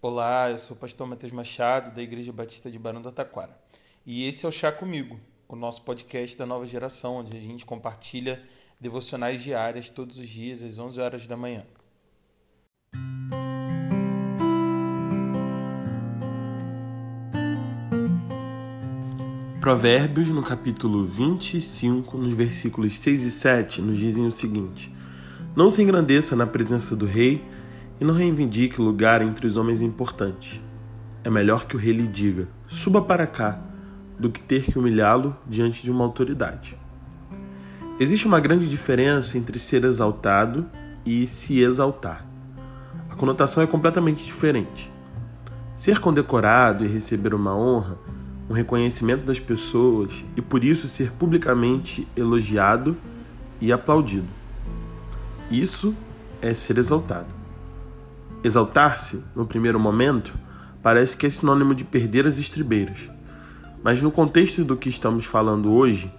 Olá, eu sou o pastor Matheus Machado, da Igreja Batista de Barão do Taquara. E esse é o Chá Comigo, o nosso podcast da nova geração, onde a gente compartilha devocionais diárias todos os dias às 11 horas da manhã. Provérbios, no capítulo 25, nos versículos 6 e 7, nos dizem o seguinte: Não se engrandeça na presença do rei e não reivindique lugar entre os homens importantes. É melhor que o rei lhe diga: suba para cá, do que ter que humilhá-lo diante de uma autoridade. Existe uma grande diferença entre ser exaltado e se exaltar. A conotação é completamente diferente. Ser condecorado e receber uma honra, um reconhecimento das pessoas e por isso ser publicamente elogiado e aplaudido. Isso é ser exaltado. Exaltar-se, no primeiro momento, parece que é sinônimo de perder as estribeiras. Mas no contexto do que estamos falando hoje,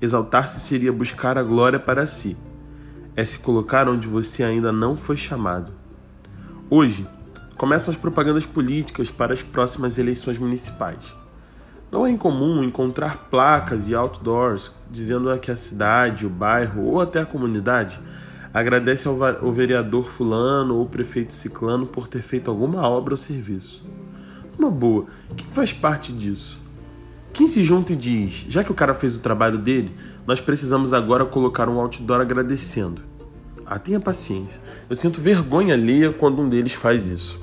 exaltar-se seria buscar a glória para si. É se colocar onde você ainda não foi chamado. Hoje, começam as propagandas políticas para as próximas eleições municipais. Não é incomum encontrar placas e outdoors dizendo que a cidade, o bairro ou até a comunidade agradece ao vereador fulano ou prefeito ciclano por ter feito alguma obra ou serviço. Uma boa, quem faz parte disso? Quem se junta e diz, já que o cara fez o trabalho dele, nós precisamos agora colocar um outdoor agradecendo. Ah, tenha paciência. Eu sinto vergonha alheia quando um deles faz isso.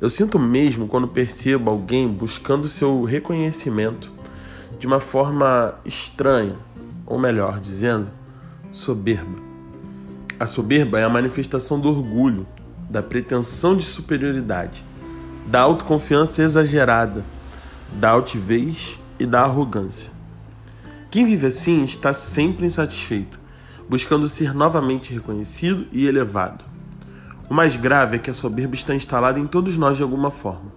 Eu sinto mesmo quando percebo alguém buscando seu reconhecimento de uma forma estranha, ou melhor dizendo, soberba. A soberba é a manifestação do orgulho, da pretensão de superioridade, da autoconfiança exagerada, da altivez e da arrogância. Quem vive assim está sempre insatisfeito, buscando ser novamente reconhecido e elevado. O mais grave é que a soberba está instalada em todos nós de alguma forma.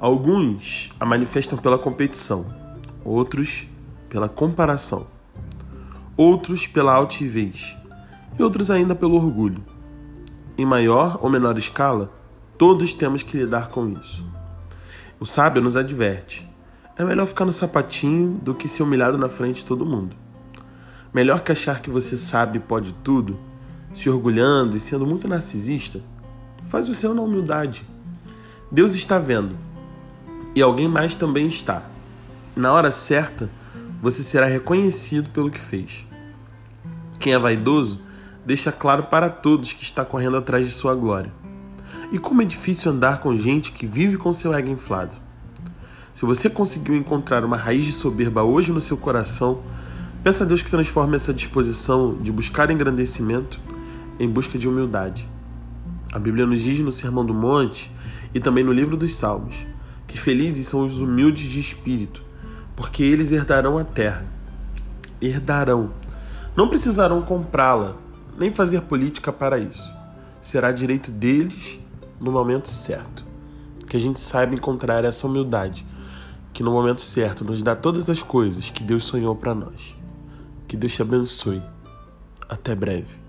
Alguns a manifestam pela competição, outros pela comparação, outros pela altivez e outros ainda pelo orgulho. Em maior ou menor escala, todos temos que lidar com isso. O sábio nos adverte: é melhor ficar no sapatinho do que ser humilhado na frente de todo mundo. Melhor que achar que você sabe e pode tudo, se orgulhando e sendo muito narcisista, faz o seu na humildade. Deus está vendo e alguém mais também está. Na hora certa, você será reconhecido pelo que fez. Quem é vaidoso deixa claro para todos que está correndo atrás de sua glória. E como é difícil andar com gente que vive com seu ego inflado. Se você conseguiu encontrar uma raiz de soberba hoje no seu coração, peça a Deus que transforme essa disposição de buscar engrandecimento em busca de humildade. A Bíblia nos diz no Sermão do Monte e também no livro dos Salmos que felizes são os humildes de espírito, porque eles herdarão a terra. Herdarão. Não precisarão comprá-la, nem fazer política para isso. Será direito deles no momento certo. Que a gente saiba encontrar essa humildade, que no momento certo nos dá todas as coisas que Deus sonhou para nós. Que Deus te abençoe. Até breve.